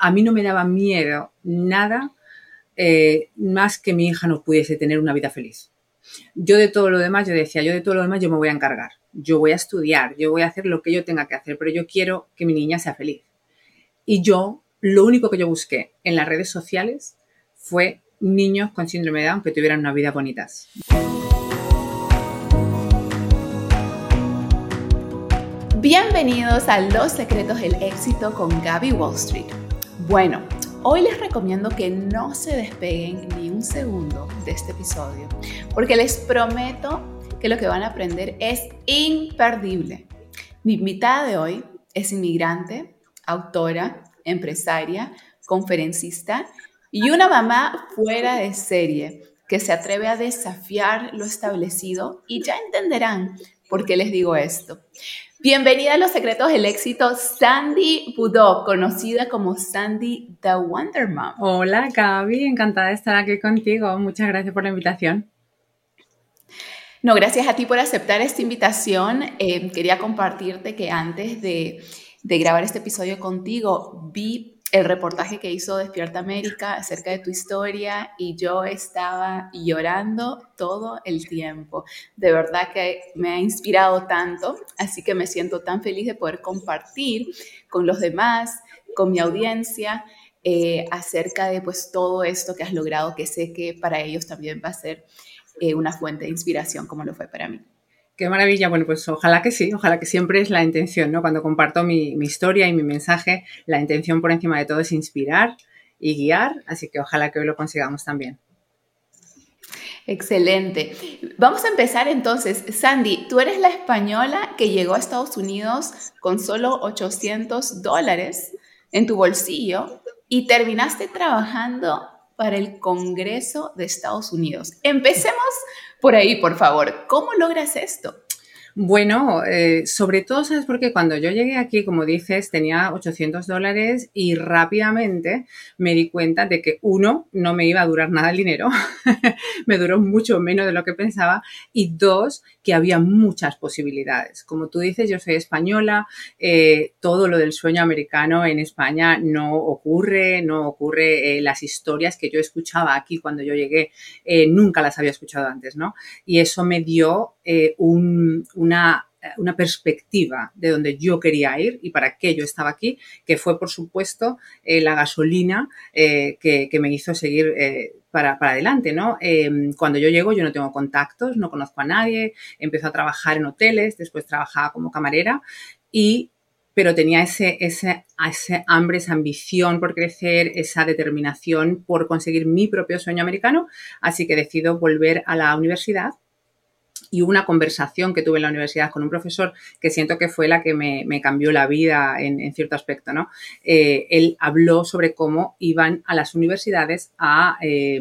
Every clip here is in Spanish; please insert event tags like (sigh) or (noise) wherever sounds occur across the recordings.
A mí no me daba miedo nada eh, más que mi hija no pudiese tener una vida feliz. Yo de todo lo demás, yo decía, yo de todo lo demás yo me voy a encargar. Yo voy a estudiar, yo voy a hacer lo que yo tenga que hacer, pero yo quiero que mi niña sea feliz. Y yo, lo único que yo busqué en las redes sociales fue niños con síndrome de Down que tuvieran una vida bonitas. Bienvenidos a Los Secretos del Éxito con Gaby Wall Street. Bueno, hoy les recomiendo que no se despeguen ni un segundo de este episodio, porque les prometo que lo que van a aprender es imperdible. Mi invitada de hoy es inmigrante, autora, empresaria, conferencista y una mamá fuera de serie que se atreve a desafiar lo establecido y ya entenderán por qué les digo esto. Bienvenida a Los Secretos del Éxito, Sandy Budok, conocida como Sandy the Wonder Mom. Hola Gaby, encantada de estar aquí contigo. Muchas gracias por la invitación. No, gracias a ti por aceptar esta invitación. Eh, quería compartirte que antes de, de grabar este episodio contigo, vi el reportaje que hizo Despierta América acerca de tu historia y yo estaba llorando todo el tiempo. De verdad que me ha inspirado tanto, así que me siento tan feliz de poder compartir con los demás, con mi audiencia, eh, acerca de pues todo esto que has logrado, que sé que para ellos también va a ser eh, una fuente de inspiración como lo fue para mí. Qué maravilla. Bueno, pues ojalá que sí, ojalá que siempre es la intención, ¿no? Cuando comparto mi, historia y mi mensaje, la intención por encima de todo es inspirar y guiar, así que ojalá que hoy lo consigamos también. Excelente. Vamos a empezar entonces. Sandy, tú eres la española que llegó a Estados Unidos con solo 800 dólares en tu bolsillo y terminaste trabajando para el Congreso de Estados Unidos. Empecemos por ahí, por favor. ¿Cómo logras esto? Bueno, eh, sobre todo, ¿sabes por qué? Cuando yo llegué aquí, como dices, tenía 800 dólares y rápidamente me di cuenta de que, uno, no me iba a durar nada el dinero, (laughs) me duró mucho menos de lo que pensaba, y dos, que había muchas posibilidades. Como tú dices, yo soy española, eh, todo lo del sueño americano en España no ocurre, no ocurre, eh, las historias que yo escuchaba aquí cuando yo llegué, nunca las había escuchado antes, ¿no? Y eso me dio un una, perspectiva de donde yo quería ir y para qué yo estaba aquí, que fue, por supuesto, eh, la gasolina eh, que, me hizo seguir eh, para, adelante, ¿no? Em, cuando yo llego, yo no tengo contactos, no conozco a nadie, empiezo a trabajar en hoteles, después trabajaba como camarera y pero tenía ese, ese, ese, hambre, esa ambición por crecer, esa determinación por conseguir mi propio sueño americano, así que decido volver a la universidad y una conversación que tuve en la universidad con un profesor que siento que fue la que me, cambió la vida en, cierto aspecto, ¿no? Eh, él habló sobre cómo iban a las universidades a, eh,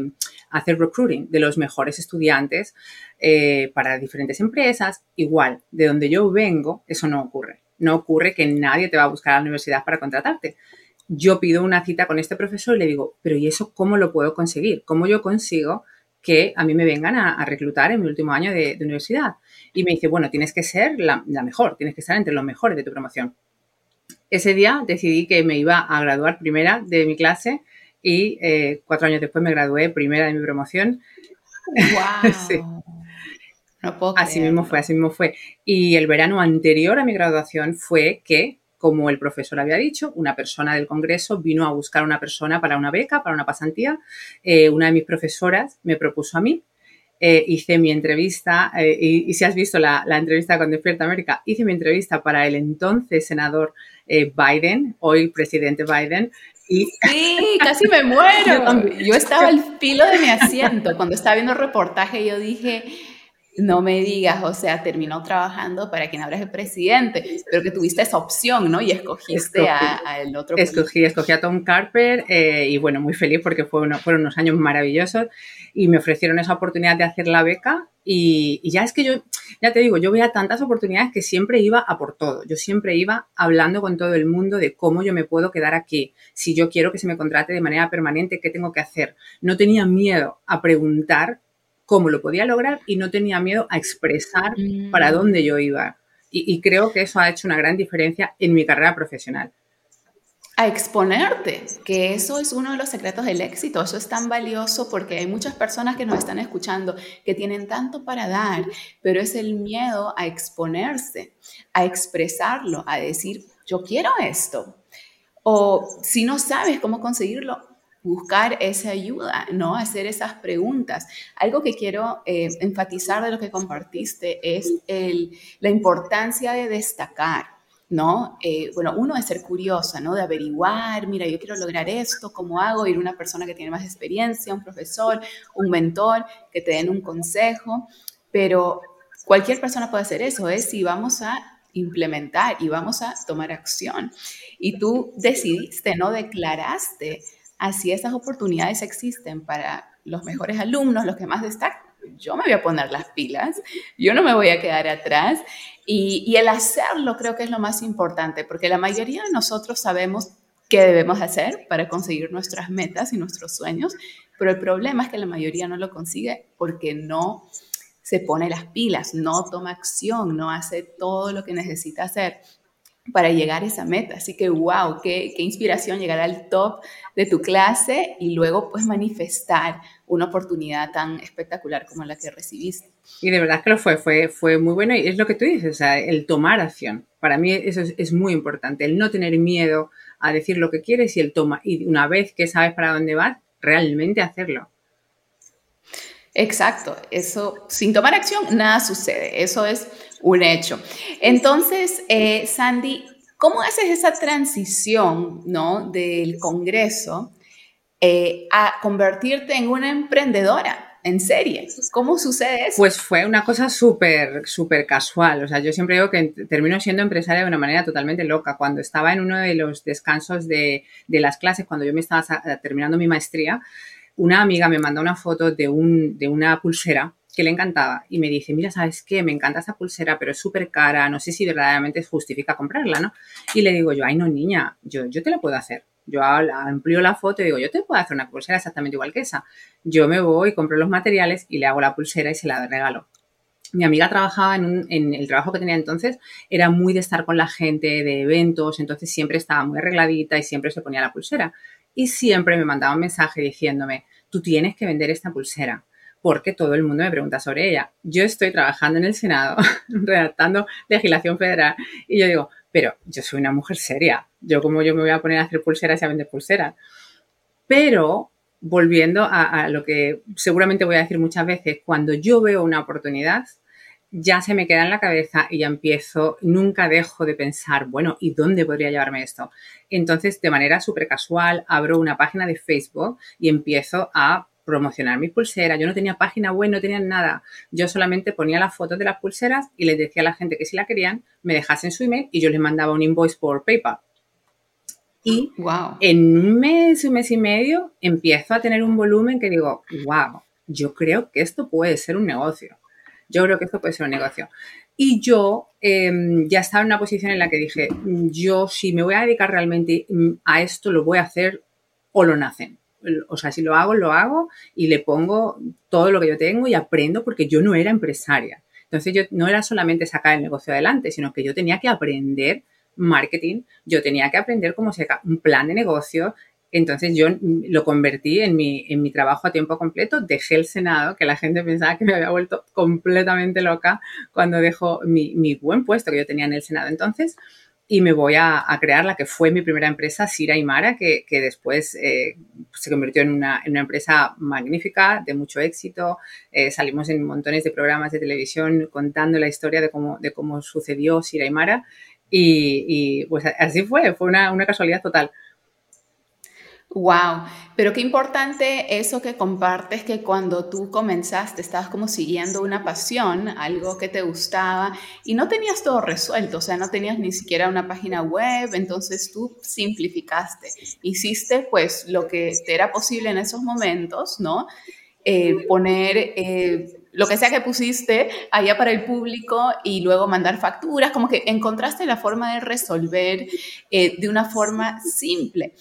hacer recruiting de los mejores estudiantes eh, para diferentes empresas. Igual, de donde yo vengo, eso no ocurre. No ocurre que nadie te va a buscar a la universidad para contratarte. Yo pido una cita con este profesor y le digo, pero ¿y eso cómo lo puedo conseguir? ¿Cómo yo consigo que a mí me vengan a, reclutar en mi último año de, universidad. Y me dice, bueno, tienes que ser la, mejor, tienes que estar entre los mejores de tu promoción. Ese día decidí que me iba a graduar primera de mi clase y eh, cuatro años después me gradué primera de mi promoción. ¡Wow! (laughs) así mismo fue, así mismo fue. Y el verano anterior a mi graduación fue que como el profesor había dicho, una persona del Congreso vino a buscar a una persona para una beca, para una pasantía. Eh, una de mis profesoras me propuso a mí. Eh, hice mi entrevista, eh, y, si has visto la, entrevista con Despierta América, hice mi entrevista para el entonces senador Biden, hoy presidente Biden, y... Sí, casi me (laughs) muero. Yo estaba al filo de mi asiento. Cuando estaba viendo el reportaje, yo dije, no me digas, o sea, terminó trabajando para quien ahora es el presidente, pero que tuviste esa opción, ¿no? Y escogiste al otro. Escogí, escogí a Tom Carper eh, y bueno, muy feliz porque fue fueron unos años maravillosos y me ofrecieron esa oportunidad de hacer la beca y, y, ya es que yo, ya te digo, yo veía tantas oportunidades que siempre iba a por todo. Yo siempre iba hablando con todo el mundo de cómo yo me puedo quedar aquí. Si yo quiero que se me contrate de manera permanente, ¿qué tengo que hacer? No tenía miedo a preguntar cómo lo podía lograr y no tenía miedo a expresar para mm. dónde yo iba. Y, creo que eso ha hecho una gran diferencia en mi carrera profesional. a exponerte, que eso es uno de los secretos del éxito. Eso es tan valioso porque hay muchas personas que nos están escuchando que tienen tanto para dar, pero es el miedo a exponerse, a expresarlo, a decir, yo quiero esto. O si no sabes cómo conseguirlo, buscar esa ayuda, ¿no? Hacer esas preguntas. Algo que quiero eh, enfatizar de lo que compartiste es la importancia de destacar. ¿no? Eh, bueno, uno es ser curiosa, ¿no? De averiguar, mira, yo quiero lograr esto, ¿cómo hago? Ir a una persona que tiene más experiencia, un profesor, un mentor, que te den un consejo, pero cualquier persona puede hacer eso, es si vamos a implementar y vamos a tomar acción. Y tú decidiste, ¿no? Declaraste así esas oportunidades existen para los mejores alumnos, los que más destacan. Yo me voy a poner las pilas, yo no me voy a quedar atrás y, el hacerlo creo que es lo más importante, porque la mayoría de nosotros sabemos qué debemos hacer para conseguir nuestras metas y nuestros sueños, pero el problema es que la mayoría no lo consigue porque no se pone las pilas, no toma acción, no hace todo lo que necesita hacer para llegar a esa meta. Así que, wow, qué, inspiración llegar al top de tu clase y luego pues manifestar una oportunidad tan espectacular como la que recibiste. Y de verdad que lo fue, fue, muy bueno y es lo que tú dices, el tomar acción. Para mí eso es, es, muy importante, el no tener miedo a decir lo que quieres y el toma. Y una vez que sabes para dónde vas, realmente hacerlo. Exacto, eso sin tomar acción nada sucede, eso es un hecho. Entonces, eh, Sandy, ¿cómo haces esa transición ¿no? del Congreso eh, a convertirte en una emprendedora? en serie. ¿Cómo sucede eso? Pues fue una cosa súper, súper casual. O sea, yo siempre digo que termino siendo empresaria de una manera totalmente loca. Cuando estaba en uno de los descansos de, de las clases, cuando yo me estaba terminando mi maestría, una amiga me mandó una foto de, un, de una pulsera que le encantaba y me dice, mira, ¿sabes qué? Me encanta esa pulsera, pero es súper cara, no sé si verdaderamente justifica comprarla, ¿no? Y le digo yo, ay, no, niña, yo, yo te la puedo hacer. Yo amplío la foto y digo, yo te puedo hacer una pulsera exactamente igual que esa. Yo me voy, compro los materiales y le hago la pulsera y se la regalo. Mi amiga trabajaba en, un, en el trabajo que tenía entonces, era muy de estar con la gente, de eventos, entonces siempre estaba muy arregladita y siempre se ponía la pulsera. Y siempre me mandaba un mensaje diciéndome, tú tienes que vender esta pulsera porque todo el mundo me pregunta sobre ella. Yo estoy trabajando en el Senado, (laughs) redactando legislación federal, y yo digo, pero yo soy una mujer seria, yo como yo me voy a poner a hacer pulseras y a vender pulseras. Pero, volviendo a, lo que seguramente voy a decir muchas veces, cuando yo veo una oportunidad, ya se me queda en la cabeza y ya empiezo, nunca dejo de pensar, bueno, ¿y dónde podría llevarme esto? Entonces, de manera súper casual, abro una página de Facebook y empiezo a promocionar mi pulsera. Yo no tenía página web, no tenía nada. Yo solamente ponía las fotos de las pulseras y les decía a la gente que si la querían, me dejasen su email y yo les mandaba un invoice por PayPal. Y wow. en un mes, un mes y medio, empiezo a tener un volumen que digo, wow, yo creo que esto puede ser un negocio. Yo creo que esto puede ser un negocio. Y yo em, ya estaba en una posición en la que dije, yo si me voy a dedicar realmente mm, a esto, lo voy a hacer o lo nacen o sea, si lo hago, lo hago y le pongo todo lo que yo tengo y aprendo porque yo no era empresaria. Entonces yo no era solamente sacar el negocio adelante, sino que yo tenía que aprender marketing, yo tenía que aprender cómo se un plan de negocio. Entonces yo lo convertí en mi, en mi trabajo a tiempo completo, dejé el Senado, que la gente pensaba que me había vuelto completamente loca cuando dejó mi, mi buen puesto que yo tenía en el Senado entonces y me voy a, crear la que fue mi primera empresa, Sira y Mara, que, después eh, se convirtió en una, en una, empresa magnífica, de mucho éxito. Eh, salimos en montones de programas de televisión contando la historia de cómo, de cómo sucedió Sira y Mara. Y, pues así fue, fue una, una casualidad total. Wow, pero qué importante eso que compartes que cuando tú comenzaste estabas como siguiendo una pasión, algo que te gustaba y no tenías todo resuelto, o sea, no tenías ni siquiera una página web, entonces tú simplificaste, hiciste pues lo que te era posible en esos momentos, ¿no? Eh, poner eh, lo que sea que pusiste allá para el público y luego mandar facturas, como que encontraste la forma de resolver eh, de una forma simple.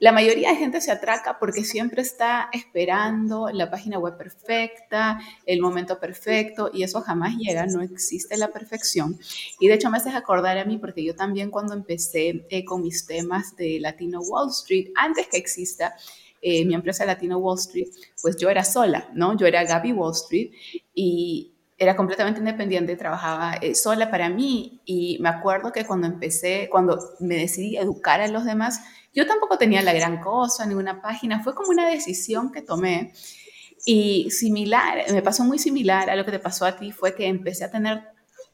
La mayoría de gente se atraca porque siempre está esperando la página web perfecta, el momento perfecto, y eso jamás llega, no existe la perfección. Y de hecho me haces acordar a mí, porque yo también cuando empecé eh, con mis temas de Latino Wall Street, antes que exista eh, mi empresa Latino Wall Street, pues yo era sola, ¿no? Yo era Gaby Wall Street y era completamente independiente, trabajaba eh, sola para mí y me acuerdo que cuando empecé, cuando me decidí educar a los demás, yo tampoco tenía la gran cosa, ninguna página, fue como una decisión que tomé. Y similar, me pasó muy similar a lo que te pasó a ti, fue que empecé a tener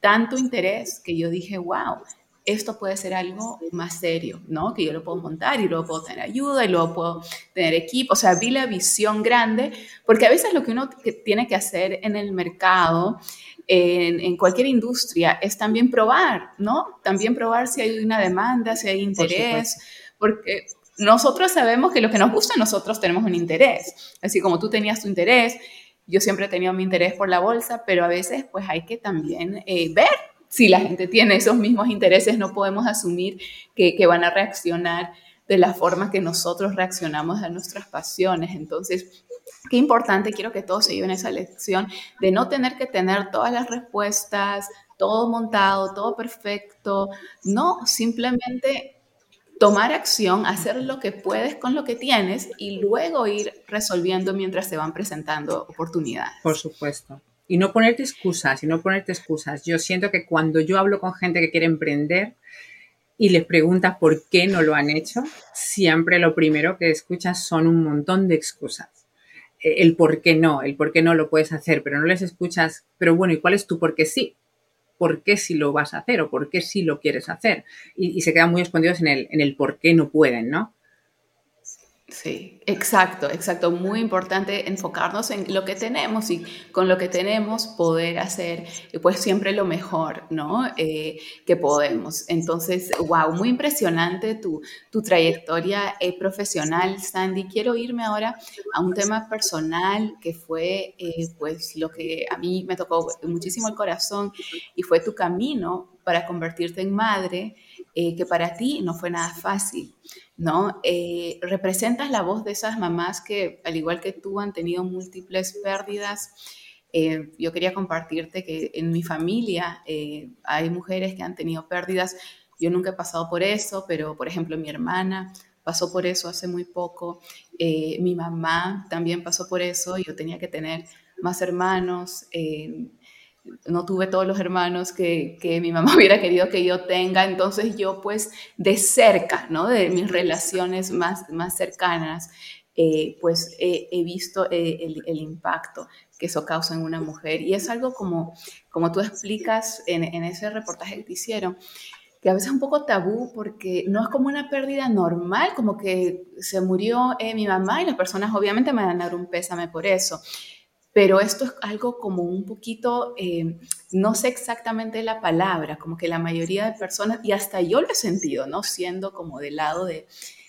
tanto interés que yo dije, wow, esto puede ser algo más serio, ¿no? Que yo lo puedo montar y luego puedo tener ayuda y luego puedo tener equipo. O sea, vi la visión grande, porque a veces lo que uno tiene que hacer en el mercado, en, en, cualquier industria, es también probar, ¿no? También probar si hay una demanda, si hay interés porque nosotros sabemos que lo que nos gusta, nosotros tenemos un interés. Así como tú tenías tu interés, yo siempre he tenido mi interés por la bolsa, pero a veces pues hay que también eh, ver si la gente tiene esos mismos intereses, no podemos asumir que, que van a reaccionar de la forma que nosotros reaccionamos a nuestras pasiones. Entonces, qué importante, quiero que todos se lleven esa lección de no tener que tener todas las respuestas, todo montado, todo perfecto, no, simplemente tomar acción, hacer lo que puedes con lo que tienes y luego ir resolviendo mientras se van presentando oportunidades. Por supuesto. Y no ponerte excusas, y no ponerte excusas. Yo siento que cuando yo hablo con gente que quiere emprender y les preguntas por qué no lo han hecho, siempre lo primero que escuchas son un montón de excusas. Eh, el por qué no, el por qué no lo puedes hacer, pero no les escuchas, pero bueno, ¿y cuál es tu por qué sí? Por qué sí lo vas a hacer o por qué sí lo quieres hacer. Y, se quedan muy escondidos en el, en el por qué no pueden, ¿no? Sí, exacto, exacto. Muy importante enfocarnos en lo que tenemos y con lo que tenemos poder hacer pues siempre lo mejor, ¿no? Eh, que podemos. Entonces, wow, muy impresionante tu, tu trayectoria eh, profesional, Sandy. Quiero irme ahora a un tema personal que fue eh, pues lo que a mí me tocó muchísimo el corazón y fue tu camino para convertirte en madre, que para ti no fue nada fácil. ¿No? Eh, representas la voz de esas mamás que, al igual que tú, han tenido múltiples pérdidas. Eh, yo quería compartirte que en mi familia eh, hay mujeres que han tenido pérdidas. Yo nunca he pasado por eso, pero por ejemplo mi hermana pasó por eso hace muy poco. mi mamá también pasó por eso. Yo tenía que tener más hermanos no tuve todos los hermanos que, mi mamá (laughs) hubiera querido que yo tenga, entonces yo pues de cerca, ¿no? De mis relaciones más, más cercanas, eh, pues he visto eh, el, impacto que eso causa en una mujer. Y es algo como, como tú explicas en, ese reportaje que te hicieron, que a veces es un poco tabú porque no es como una pérdida normal, como que se murió eh, mi mamá y las personas obviamente me van a dar un pésame por eso pero esto es algo como un poquito, eh, no sé exactamente la palabra, como que la mayoría de personas, y hasta yo lo he sentido, ¿no? Siendo como del lado de,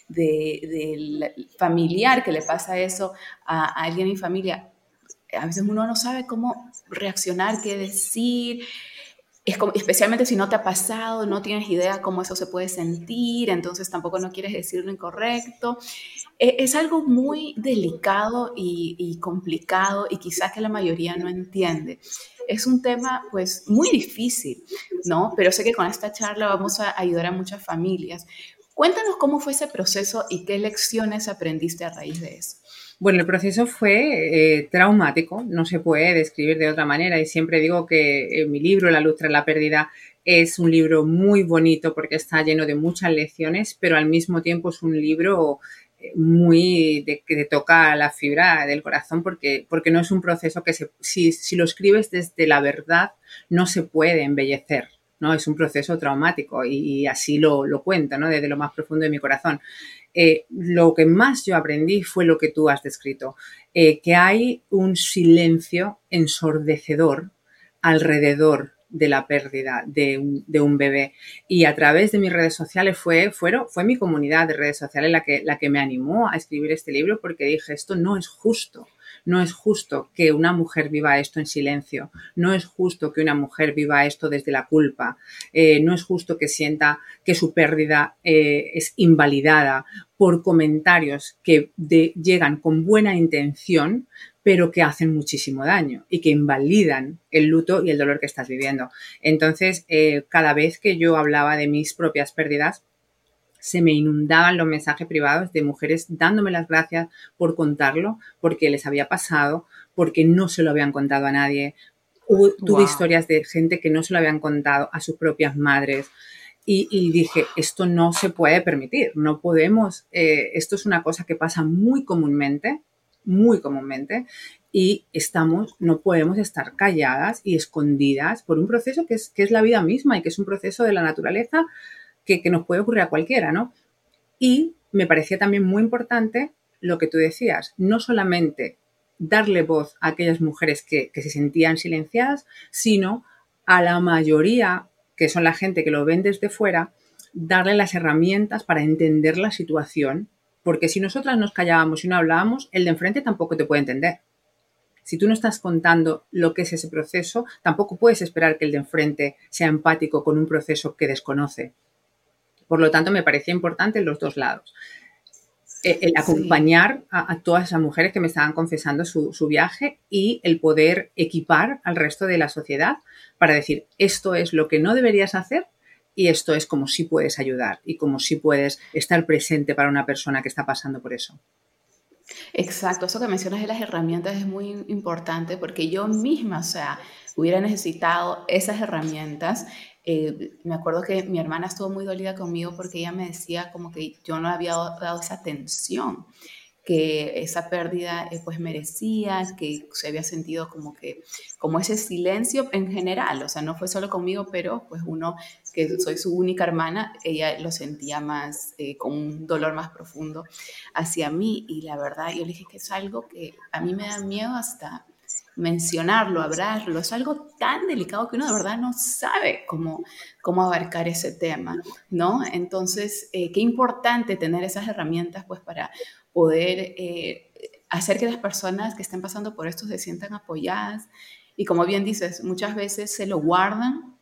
del familiar que le pasa eso a, alguien en familia, a veces uno no sabe cómo reaccionar, qué decir, es como, especialmente si no te ha pasado, no tienes idea cómo eso se puede sentir, entonces tampoco no quieres decir lo incorrecto. E, es, algo muy delicado y, complicado y quizás que la mayoría no entiende. Es un tema pues muy difícil, ¿no? Pero sé que con esta charla vamos a ayudar a muchas familias. Cuéntanos cómo fue ese proceso y qué lecciones aprendiste a raíz de eso. Bueno, el proceso fue eh, traumático, no se puede describir de otra manera y siempre digo que mi libro, La luz tras la pérdida, es un libro muy bonito porque está lleno de muchas lecciones, pero al mismo tiempo es un libro eh, muy de, que te toca la fibra del corazón porque, porque no es un proceso que se, si, si lo escribes desde la verdad no se puede embellecer. ¿no? Es un proceso traumático y, así lo, lo, cuento, ¿no? Desde lo más profundo de mi corazón. Eh, lo que más yo aprendí fue lo que tú has descrito, eh, que hay un silencio ensordecedor alrededor de la pérdida de un, bebé. Y a través de mis redes sociales fue, fueron, fue mi comunidad de redes sociales la que, la que me animó a escribir este libro porque dije, esto no es justo. No es justo que una mujer viva esto en silencio. No es justo que una mujer viva esto desde la culpa. Eh, no es justo que sienta que su pérdida eh, es invalidada por comentarios que llegan con buena intención, pero que hacen muchísimo daño y que invalidan el luto y el dolor que estás viviendo. Entonces, eh, cada vez que yo hablaba de mis propias pérdidas, se me inundaban los mensajes privados de mujeres dándome las gracias por contarlo, porque les había pasado, porque no se lo habían contado a nadie. tuve historias de gente que no se lo habían contado a sus propias madres. Y, dije, esto no se puede permitir, no podemos, eh, esto es una cosa que pasa muy comúnmente muy comúnmente y estamos, no podemos estar calladas y escondidas por un proceso que es, que es la vida misma y que es un proceso de la naturaleza que, nos puede ocurrir a cualquiera, ¿no? Y me parecía también muy importante lo que tú decías, no solamente darle voz a aquellas mujeres que, que se sentían silenciadas, sino a la mayoría, que son la gente que lo ven desde fuera, darle las herramientas para entender la situación porque si nosotras nos callábamos y no hablábamos, el de enfrente tampoco te puede entender. Si tú no estás contando lo que es ese proceso, tampoco puedes esperar que el de enfrente sea empático con un proceso que desconoce. Por lo tanto, me parecía importante en los dos lados. E, el, acompañar a, todas esas mujeres que me estaban confesando su, su viaje y el poder equipar al resto de la sociedad para decir, esto es lo que no deberías hacer y esto es como si puedes ayudar y como si puedes estar presente para una persona que está pasando por eso. Exacto, eso que mencionas de las herramientas es muy importante porque yo misma, o sea, hubiera necesitado esas herramientas. Eh, me acuerdo que mi hermana estuvo muy dolida conmigo porque ella me decía como que yo no había dado esa atención que esa pérdida eh, pues merecía, que se había sentido como que, como ese silencio en general, o sea, no fue solo conmigo, pero pues uno que soy su única hermana, ella lo sentía más, eh, con un dolor más profundo hacia mí y la verdad yo le dije que es algo que a mí me da miedo hasta mencionarlo, hablarlo, es algo tan delicado que uno de verdad no sabe cómo, cómo abarcar ese tema, ¿no? Entonces, eh, qué importante tener esas herramientas pues para poder eh, hacer que las personas que estén pasando por esto se sientan apoyadas. Y como bien dices, muchas veces se lo guardan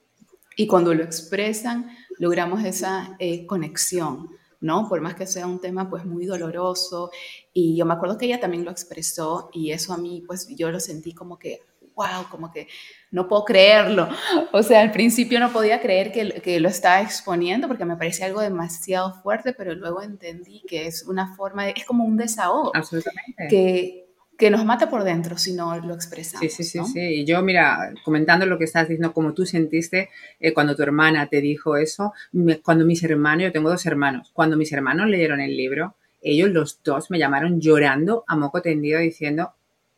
y cuando lo expresan logramos esa eh, conexión, ¿no? Por más que sea un tema pues muy doloroso. Y yo me acuerdo que ella también lo expresó y eso a mí pues yo lo sentí como que, wow, como que no puedo creerlo. O sea, al principio no podía creer que, que, lo estaba exponiendo porque me parecía algo demasiado fuerte, pero luego entendí que es una forma, de, es como un desahogo. Absolutamente. Que, que nos mata por dentro si no lo expresamos. Sí, sí, sí, sí. Y yo, mira, comentando lo que estás diciendo, como tú sentiste eh, cuando tu hermana te dijo eso, cuando mis hermanos, yo tengo dos hermanos, cuando mis hermanos leyeron el libro, ellos los dos me llamaron llorando a moco tendido diciendo,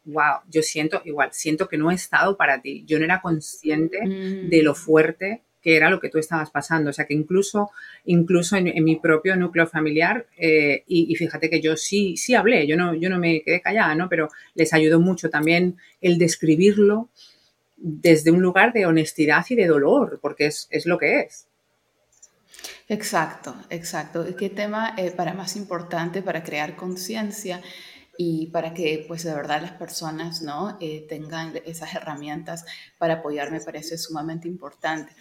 wow, yo siento igual, siento que no he estado para ti. Yo no era consciente mm. de lo fuerte que era lo que tú estabas pasando. O sea que incluso, incluso en, mi propio núcleo familiar, eh, y, fíjate que yo sí, sí hablé, yo no, yo no me quedé callada, ¿no? Pero les ayudó mucho también el describirlo desde un lugar de honestidad y de dolor, porque es, lo que es. Exacto, exacto. ¿Qué tema eh, para más importante para crear conciencia? Y para que pues de verdad las personas no eh, tengan esas herramientas para apoyar me parece sumamente importante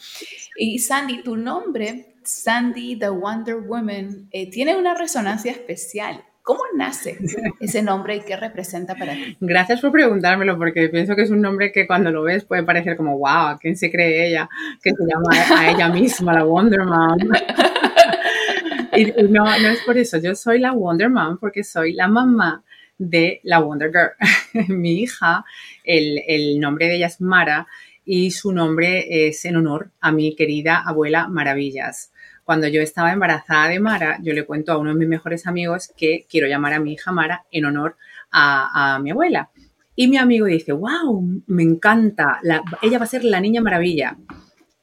y Sandy tu nombre Sandy the Wonder Woman eh, tiene una resonancia especial ¿Cómo nace (laughs) ese nombre y qué representa para ti? Gracias por preguntármelo, porque pienso que es un nombre que cuando lo ves puede parecer como, wow, ¿quién se cree ella? Que se llama a ella misma, la Wonder Mom. (laughs) y no, no es por eso, yo soy la Wonder Mom porque soy la mamá de la Wonder Girl. (laughs) Mi hija, el, nombre de ella es Mara y su nombre es en honor a mi querida abuela Maravillas. Cuando yo estaba embarazada de Mara, yo le cuento a uno de mis mejores amigos que quiero llamar a mi hija Mara en honor a, mi abuela. Y mi amigo dice, wow, me encanta, ella va a ser la niña maravilla.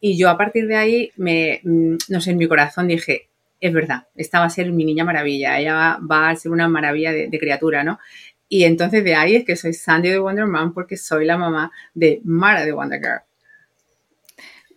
Y yo a partir de ahí, me, mm, no sé, en mi corazón dije, es verdad, esta va a ser mi niña maravilla, ella va, a ser una maravilla de, criatura, ¿no? Y entonces de ahí es que soy Sandy de Wonder Man porque soy la mamá de Mara de Wonder Girl.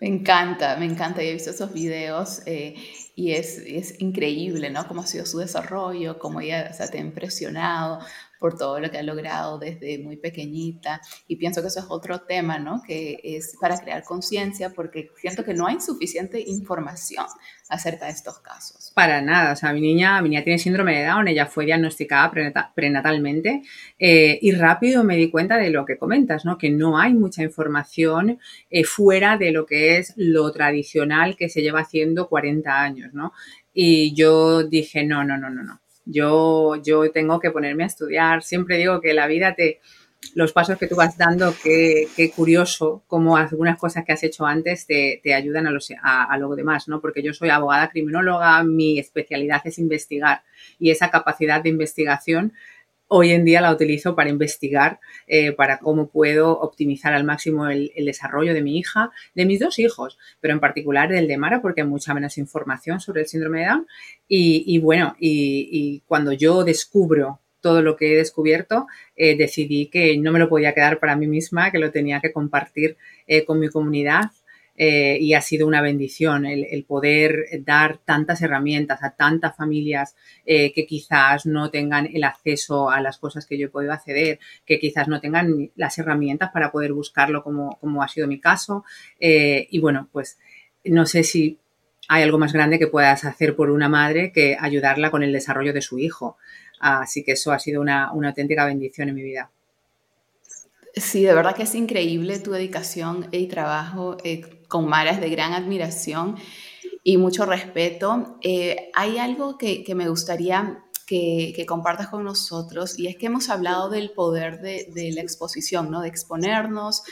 Me encanta, me encanta, he visto esos videos. Eh, y es, es, increíble, ¿no? Cómo ha sido su desarrollo, cómo ella se te ha impresionado por todo lo que ha logrado desde muy pequeñita. Y pienso que eso es otro tema, ¿no? Que es para crear conciencia, porque siento que no hay suficiente información acerca de estos casos. Para nada, o sea, mi niña, mi niña tiene síndrome de Down, ella fue diagnosticada prenatalmente eh, y rápido me di cuenta de lo que comentas, ¿no? Que no hay mucha información eh, fuera de lo que es lo tradicional que se lleva haciendo 40 años, ¿no? Y yo dije, no, no, no, no, no. Yo, yo tengo que ponerme a estudiar. Siempre digo que la vida te, los pasos que tú vas dando, qué, curioso cómo algunas cosas que has hecho antes te, ayudan a, los, a, a, lo demás, ¿no? Porque yo soy abogada criminóloga, mi especialidad es investigar y esa capacidad de investigación hoy en día la utilizo para investigar, eh, para cómo puedo optimizar al máximo el, desarrollo de mi hija, de mis dos hijos, pero en particular del de Mara, porque hay mucha menos información sobre el síndrome de Down. Y, bueno, y, cuando yo descubro todo lo que he descubierto, eh, decidí que no me lo podía quedar para mí misma, que lo tenía que compartir eh, con mi comunidad eh, y ha sido una bendición el, poder dar tantas herramientas a tantas familias eh, que quizás no tengan el acceso a las cosas que yo he podido acceder, que quizás no tengan las herramientas para poder buscarlo como, como ha sido mi caso. Eh, y bueno, pues no sé si hay algo más grande que puedas hacer por una madre que ayudarla con el desarrollo de su hijo. Así que eso ha sido una, una auténtica bendición en mi vida. Sí, de verdad que es increíble tu dedicación y trabajo con Mara es de gran admiración y mucho respeto. Eh, hay algo que, me gustaría que, compartas con nosotros y es que hemos hablado del poder de, la exposición, ¿no? de exponernos,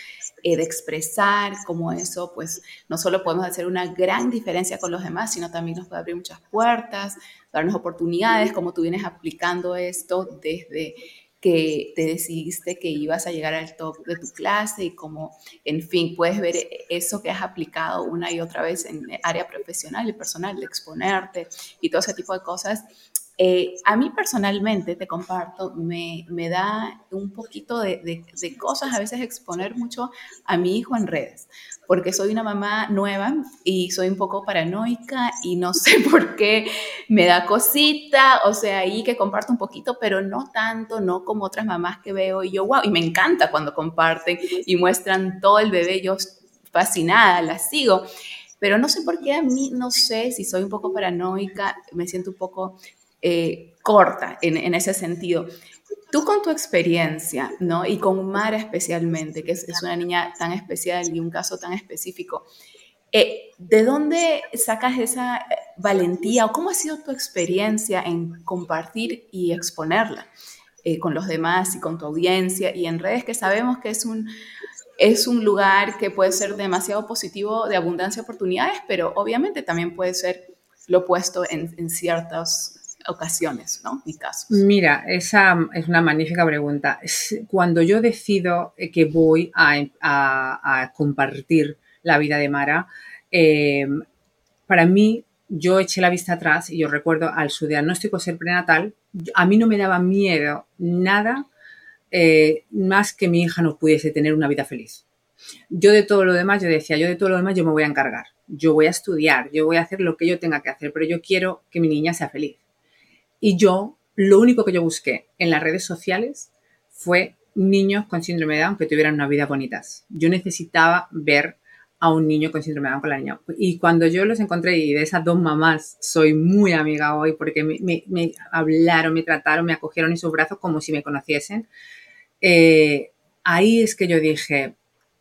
eh, de expresar, como eso, pues no solo podemos hacer una gran diferencia con los demás, sino también nos puede abrir muchas puertas, darnos oportunidades, como tú vienes aplicando esto desde que te decidiste que ibas a llegar al top de tu clase y como, en fin, puedes ver eso que has aplicado una y otra vez en área profesional y personal, de exponerte y todo ese tipo de cosas eh, a mí personalmente, te comparto, me, me da un poquito de, de, cosas a veces exponer mucho a mi hijo en redes, porque soy una mamá nueva y soy un poco paranoica y no sé (laughs) por qué me da cosita, o sea, ahí que comparto un poquito, pero no tanto, no como otras mamás que veo y yo, wow, y me encanta cuando comparten y muestran todo el bebé, yo fascinada, la sigo. Pero no sé por qué a mí, no sé si soy un poco paranoica, me siento un poco eh, corta en, ese sentido. Tú con tu experiencia, ¿no? Y con Mara especialmente, que es, una niña tan especial y un caso tan específico, eh, ¿de dónde sacas esa eh, valentía o cómo ha sido tu experiencia en compartir y exponerla con los demás y con tu audiencia y en redes que sabemos que es un, es un lugar que puede ser demasiado positivo de abundancia de oportunidades, pero obviamente también puede ser lo opuesto en, en ciertos ocasiones, ¿no? Mi caso. Mira, esa es una magnífica pregunta. Cuando yo decido eh, que voy a, compartir la vida de Mara, eh, para mí, yo eché la vista atrás y yo recuerdo al su diagnóstico ser prenatal, a mí no me daba miedo nada eh, más que mi hija no pudiese tener una vida feliz. Yo de todo lo demás, yo decía, yo de todo lo demás yo me voy a encargar. Yo voy a estudiar, yo voy a hacer lo que yo tenga que hacer, pero yo quiero que mi niña sea feliz. Y yo, lo único que yo busqué en las redes sociales fue niños con síndrome de Down que tuvieran una vida bonitas. Yo necesitaba ver a un niño con síndrome de Down con la niña. Y cuando yo los encontré, y de esas dos mamás soy muy amiga hoy porque me, hablaron, me trataron, me acogieron en sus brazos como si me conociesen, eh, ahí es que yo dije,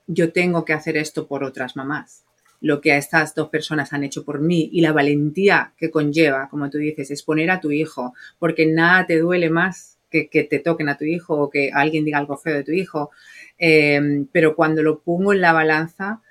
yo tengo que hacer esto por otras mamás lo que estas dos personas han hecho por mí y la valentía que conlleva, como tú dices, exponer a tu hijo, porque nada te duele más que, que te toquen a tu hijo o que alguien diga algo feo de tu hijo. Em, pero cuando lo pongo en la balanza,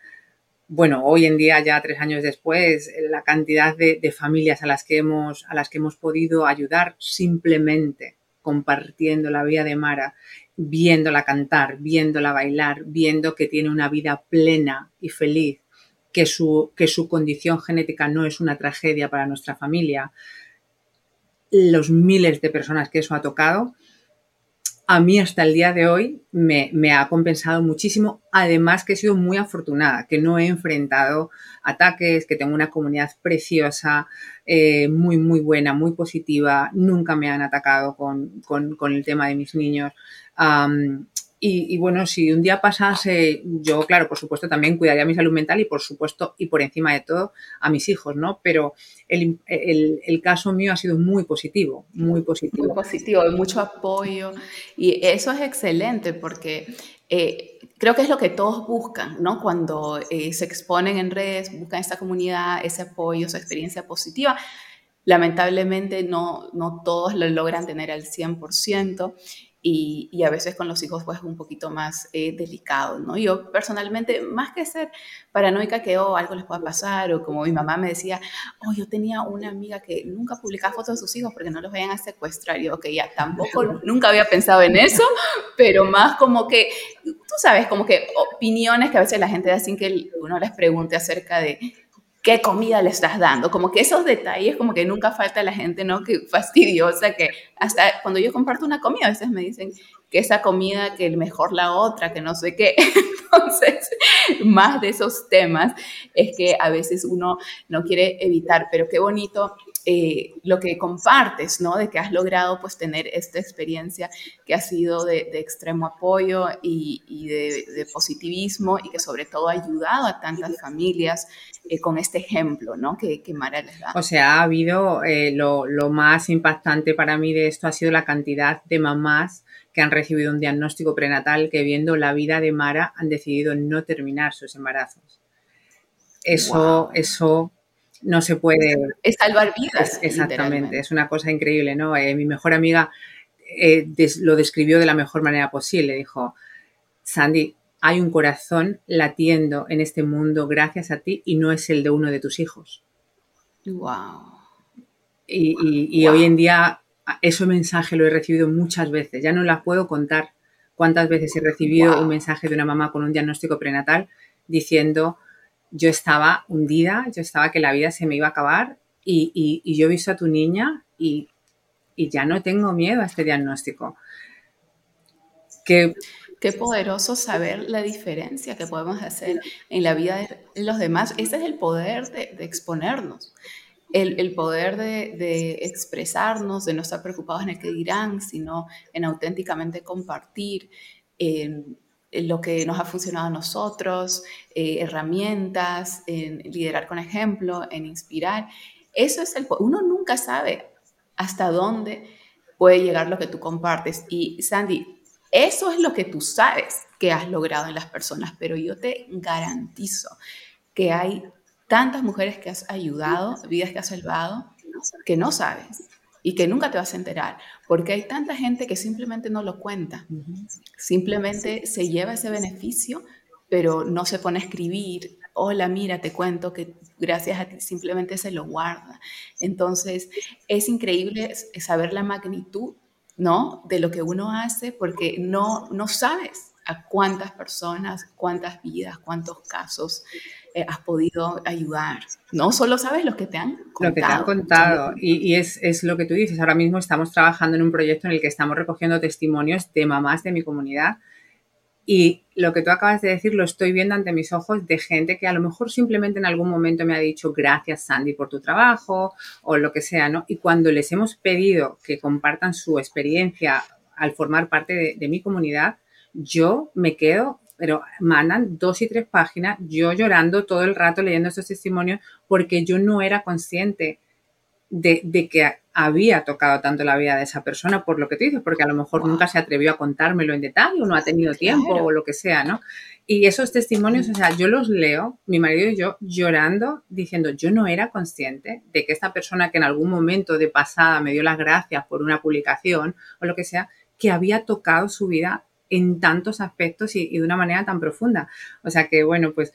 bueno, hoy en día, ya tres años después, la cantidad de, de, familias a las, que hemos, a las que hemos podido ayudar simplemente compartiendo la vida de Mara, viéndola cantar, viéndola bailar, viendo que tiene una vida plena y feliz que su, que su condición genética no es una tragedia para nuestra familia, los miles de personas que eso ha tocado, a mí hasta el día de hoy me, ha compensado muchísimo. Además que he sido muy afortunada, que no he enfrentado ataques, que tengo una comunidad preciosa, eh, muy, muy buena, muy positiva. Nunca me han atacado con, el tema de mis niños. Y, bueno, si un día pasase, yo, claro, por supuesto, también cuidaría mi salud mental y, por supuesto, y por encima de todo, a mis hijos, ¿no? Pero el, caso mío ha sido muy positivo, muy positivo. Muy positivo, mucho apoyo. Y eso es excelente porque eh, creo que es lo que todos buscan, ¿no? Cuando eh, se exponen en redes, buscan esta comunidad, ese apoyo, esa experiencia positiva. Lamentablemente no, no todos lo logran tener al 100% y, a veces con los hijos pues un poquito más eh, delicado, ¿no? Yo personalmente, más que ser paranoica que oh, algo les pueda pasar o como mi mamá me decía, oh, yo tenía una amiga que nunca publicaba fotos de sus hijos porque no los vayan a secuestrar. Yo, ok, ya tampoco, (laughs) nunca había pensado en eso, pero más como que, tú sabes, como que opiniones que a veces la gente da sin que uno les pregunte acerca de qué comida le estás dando, como que esos detalles, como que nunca falta la gente, ¿no? Que fastidiosa, que hasta cuando yo comparto una comida, a veces me dicen que esa comida, que mejor la otra, que no sé qué. (laughs) Entonces, más de esos temas es que a veces uno no quiere evitar, pero qué bonito eh, lo que compartes, ¿no? De que has logrado pues tener esta experiencia que ha sido de, extremo apoyo y, de, positivismo y que sobre todo ha ayudado a tantas familias eh, con este ejemplo, ¿no? Que, que, Mara les da. O sea, ha habido, eh, lo, lo más impactante para mí de esto ha sido la cantidad de mamás que han recibido un diagnóstico prenatal que viendo la vida de Mara han decidido no terminar sus embarazos. Eso, eso no se puede... Es salvar vidas. exactamente, es una cosa increíble, ¿no? Eh, mi mejor amiga eh, lo describió de la mejor manera posible. Dijo, Sandy, hay un corazón latiendo en este mundo gracias a ti y no es el de uno de tus hijos. Wow. Y, hoy en día ese mensaje lo he recibido muchas veces, ya no las puedo contar cuántas veces he recibido un mensaje de una mamá con un diagnóstico prenatal diciendo, yo estaba hundida, yo estaba que la vida se me iba a acabar y, yo he visto a tu niña y, ya no tengo miedo a este diagnóstico. Qué poderoso saber la diferencia que podemos hacer en la vida de los demás. Ese es el poder de, exponernos, el, poder de, expresarnos, de no estar preocupados en el que dirán, sino en auténticamente compartir lo que nos ha funcionado a nosotros, eh, herramientas, en liderar con ejemplo, en inspirar. Eso es el... Uno nunca sabe hasta dónde puede llegar lo que tú compartes. Y Sandy, eso es lo que tú sabes que has logrado en las personas, pero yo te garantizo que hay tantas mujeres que has ayudado, vidas que has salvado, que no sabes y que nunca te vas a enterar, porque hay tanta gente que simplemente no lo cuenta, simplemente se lleva ese beneficio, pero no se pone a escribir, hola, mira, te cuento que gracias a ti simplemente se lo guarda. Entonces, es increíble saber la magnitud, ¿no? De lo que uno hace, porque no, no sabes a cuántas personas, cuántas vidas, cuántos casos eh, has podido ayudar. No solo sabes lo que te han contado. Lo que te han contado. Y, es, lo que tú dices. Ahora mismo estamos trabajando en un proyecto en el que estamos recogiendo testimonios de mamás de mi comunidad. Y lo que tú acabas de decir lo estoy viendo ante mis ojos de gente que a lo mejor simplemente en algún momento me ha dicho gracias Sandy por tu trabajo o lo que sea, ¿no? Y cuando les hemos pedido que compartan su experiencia al formar parte de mi comunidad, yo me quedo pero mandan dos y tres páginas, yo llorando todo el rato leyendo estos testimonios porque yo no era consciente de, que había tocado tanto la vida de esa persona por lo que tú dices, porque a lo mejor nunca se atrevió a contármelo en detalle o no ha tenido tiempo o lo que sea, ¿no? Y esos testimonios, o sea, yo los leo, mi marido y yo, llorando, diciendo, yo no era consciente de que esta persona que en algún momento de pasada me dio las gracias por una publicación o lo que sea, que había tocado su vida en tantos aspectos y, de una manera tan profunda. O sea que, bueno, pues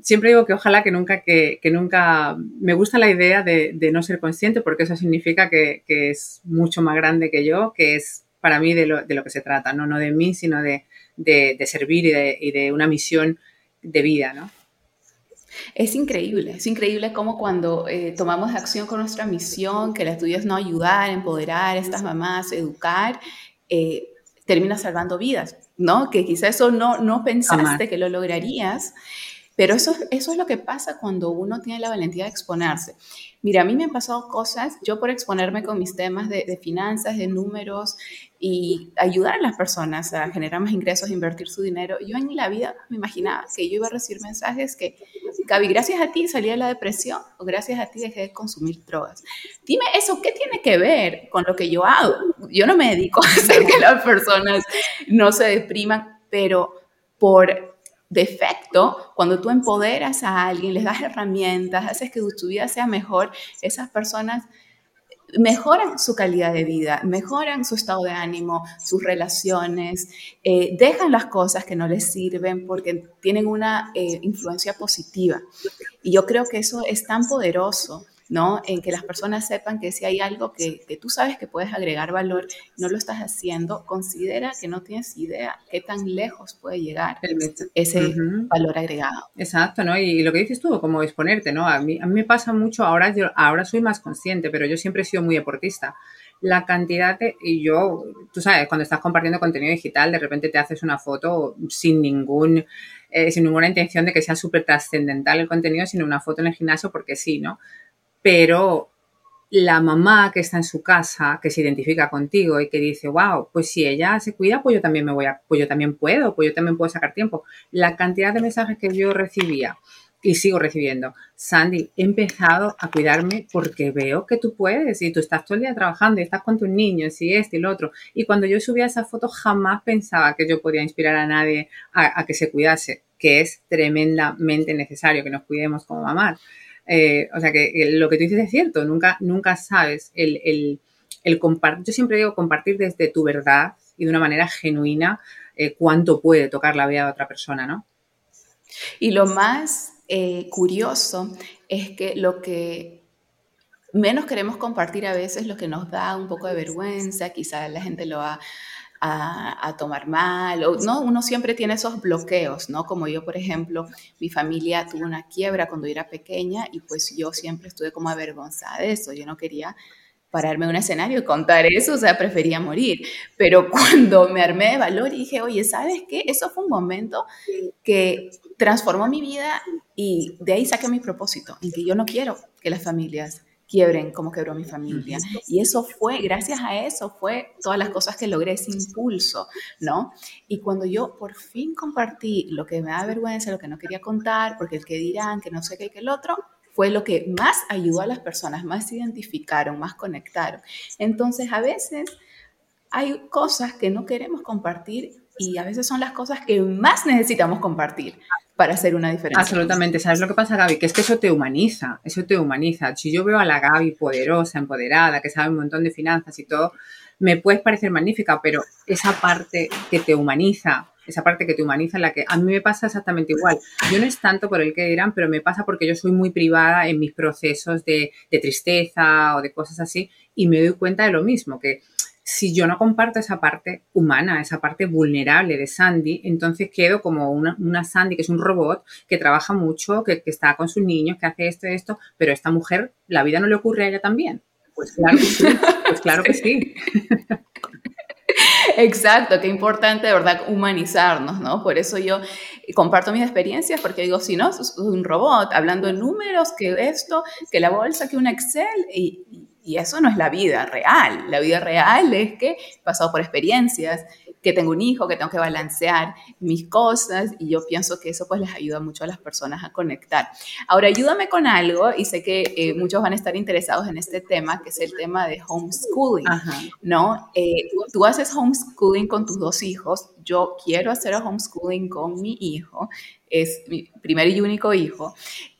siempre digo que ojalá que nunca, que, nunca, me gusta la idea de, no ser consciente porque eso significa que, es mucho más grande que yo, que es para mí de lo, de lo que se trata, no, no de mí, sino de, servir y, de, una misión de vida, ¿no? Es increíble, es increíble cómo cuando eh, tomamos acción con nuestra misión, que la tuya es no ayudar, empoderar a estas mamás, educar, eh, termina salvando vidas, ¿no? Que quizás eso no, no pensaste que lo lograrías, pero eso, eso es lo que pasa cuando uno tiene la valentía de exponerse. Mira, a mí me han pasado cosas, yo por exponerme con mis temas de, finanzas, de números y ayudar a las personas a generar más ingresos, invertir su dinero, yo en la vida me imaginaba que yo iba a recibir mensajes que, Gaby, gracias a ti salí de la depresión o gracias a ti dejé de consumir drogas. Dime eso, ¿qué tiene que ver con lo que yo hago? Yo no me dedico a hacer que las personas no se depriman, pero por defecto, cuando tú empoderas a alguien, les das herramientas, haces que tu vida sea mejor, esas personas mejoran su calidad de vida, mejoran su estado de ánimo, sus relaciones, eh, dejan las cosas que no les sirven porque tienen una eh, influencia positiva. Y yo creo que eso es tan poderoso ¿no? En que las personas sepan que si hay algo que, tú sabes que puedes agregar valor, no lo estás haciendo, considera que no tienes idea qué tan lejos puede llegar ese valor agregado. Exacto, ¿no? Y, lo que dices tú, como exponerte, ¿no? A mí, a mí me pasa mucho, ahora, yo, ahora soy más consciente, pero yo siempre he sido muy deportista la cantidad de, y yo, tú sabes, cuando estás compartiendo contenido digital, de repente te haces una foto sin ningún, eh, sin ninguna intención de que sea súper trascendental el contenido, sino una foto en el gimnasio porque sí, ¿no? Pero la mamá que está en su casa, que se identifica contigo y que dice, wow, pues si ella se cuida, pues yo también me voy a, pues yo también puedo, pues yo también puedo sacar tiempo. La cantidad de mensajes que yo recibía y sigo recibiendo, Sandy, he empezado a cuidarme porque veo que tú puedes y tú estás todo el día trabajando y estás con tus niños y este y lo otro. Y cuando yo subía esa foto jamás pensaba que yo podía inspirar a nadie a, a que se cuidase, que es tremendamente necesario que nos cuidemos como mamás. Eh, o sea que lo que tú dices es cierto, nunca, nunca sabes el, el, compartir, yo siempre digo compartir desde tu verdad y de una manera genuina eh, cuánto puede tocar la vida de otra persona, ¿no? Y lo más eh, curioso es que lo que menos queremos compartir a veces, lo que nos da un poco de vergüenza, quizás la gente lo ha a, tomar mal, o, ¿no? Uno siempre tiene esos bloqueos, ¿no? Como yo, por ejemplo, mi familia tuvo una quiebra cuando yo era pequeña y pues yo siempre estuve como avergonzada de eso, yo no quería pararme en un escenario y contar eso, o sea, prefería morir. Pero (laughs) cuando me armé de valor y dije, oye, ¿sabes qué? Eso fue un momento que transformó mi vida y de ahí saqué mi propósito, en que yo no quiero que las familias quiebren como quebró mi familia. Y eso fue, gracias a eso, fue todas las cosas que logré, ese impulso, ¿no? Y cuando yo por fin compartí lo que me da vergüenza, lo que no quería contar, porque el que dirán, que no sé qué, que el otro, fue lo que más ayudó a las personas, más se identificaron, más conectaron. Entonces, a veces hay cosas que no queremos compartir y a veces son las cosas que más necesitamos compartir para hacer una diferencia. Absolutamente. ¿Sabes lo que pasa, Gaby? Que es que eso te humaniza, eso te humaniza. Si yo veo a la Gaby poderosa, empoderada, que sabe un montón de finanzas y todo, me puedes parecer magnífica, pero esa parte que te humaniza, esa parte que te humaniza, la que a mí me pasa exactamente igual. Yo no es tanto por el que dirán, pero me pasa porque yo soy muy privada en mis procesos de, de tristeza o de cosas así y me doy cuenta de lo mismo, que si yo no comparto esa parte humana, esa parte vulnerable de Sandy, entonces quedo como una, Sandy que es un robot, que trabaja mucho, que, está con sus niños, que hace esto y esto, pero a esta mujer la vida no le ocurre a ella también. Pues claro que sí, pues claro que (laughs) sí. Exacto, qué importante de verdad humanizarnos, ¿no? Por eso yo comparto mis experiencias, porque digo, si no, es un robot hablando de números, que esto, que la bolsa, que un Excel, y, y eso no es la vida real. La vida real es que he pasado por experiencias, que tengo un hijo, que tengo que balancear mis cosas y yo pienso que eso pues les ayuda mucho a las personas a conectar. Ahora, ayúdame con algo y sé que eh, muchos van a estar interesados en este tema, que es el tema de homeschooling, ¿no? Eh, tú haces homeschooling con tus dos hijos, yo quiero hacer homeschooling con mi hijo, es mi primer y único hijo,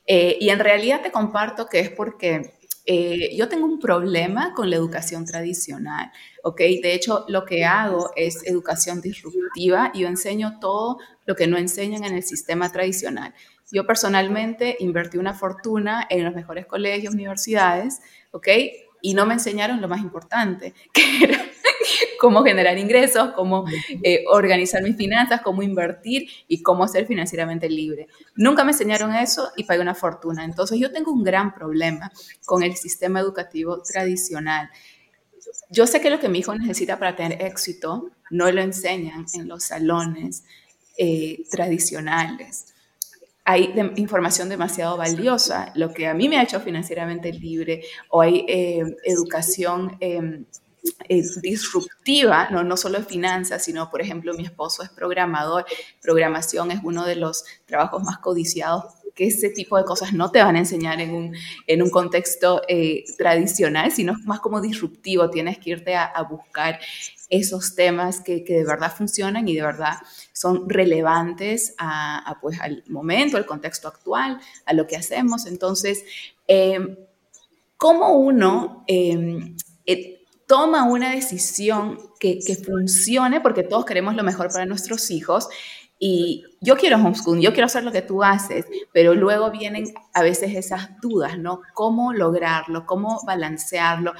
eh, y en realidad te comparto que es porque eh, yo tengo un problema con la educación tradicional, ¿ok? De hecho, lo que hago es educación disruptiva y yo enseño todo lo que no enseñan en el sistema tradicional. Yo personalmente invertí una fortuna en los mejores colegios, universidades, ¿ok? Y no me enseñaron lo más importante, (laughs) que era (laughs) cómo generar ingresos, cómo eh, organizar mis finanzas, cómo invertir y cómo ser financieramente libre. Nunca me enseñaron eso y pagué una fortuna. Entonces yo tengo un gran problema con el sistema educativo tradicional. yo sé que lo que mi hijo necesita para tener éxito no lo enseñan en los salones eh, tradicionales. Hay información demasiado valiosa, lo que a mí me ha hecho financieramente libre, o hay eh, educación em, eh, disruptiva, ¿no? no solo de finanzas, sino, por ejemplo, mi esposo es programador, programación es uno de los trabajos más codiciados que ese tipo de cosas no te van a enseñar en un, en un contexto eh, tradicional, sino más como disruptivo. Tienes que irte a, buscar esos temas que, que, de verdad funcionan y de verdad son relevantes a, pues, al momento, al contexto actual, a lo que hacemos. Entonces, eh, ¿cómo uno em, eh, toma una decisión que, funcione? Porque todos queremos lo mejor para nuestros hijos y yo quiero homeschool, yo quiero hacer lo que tú haces, pero luego vienen a veces esas dudas, ¿no? ¿Cómo lograrlo? ¿Cómo balancearlo?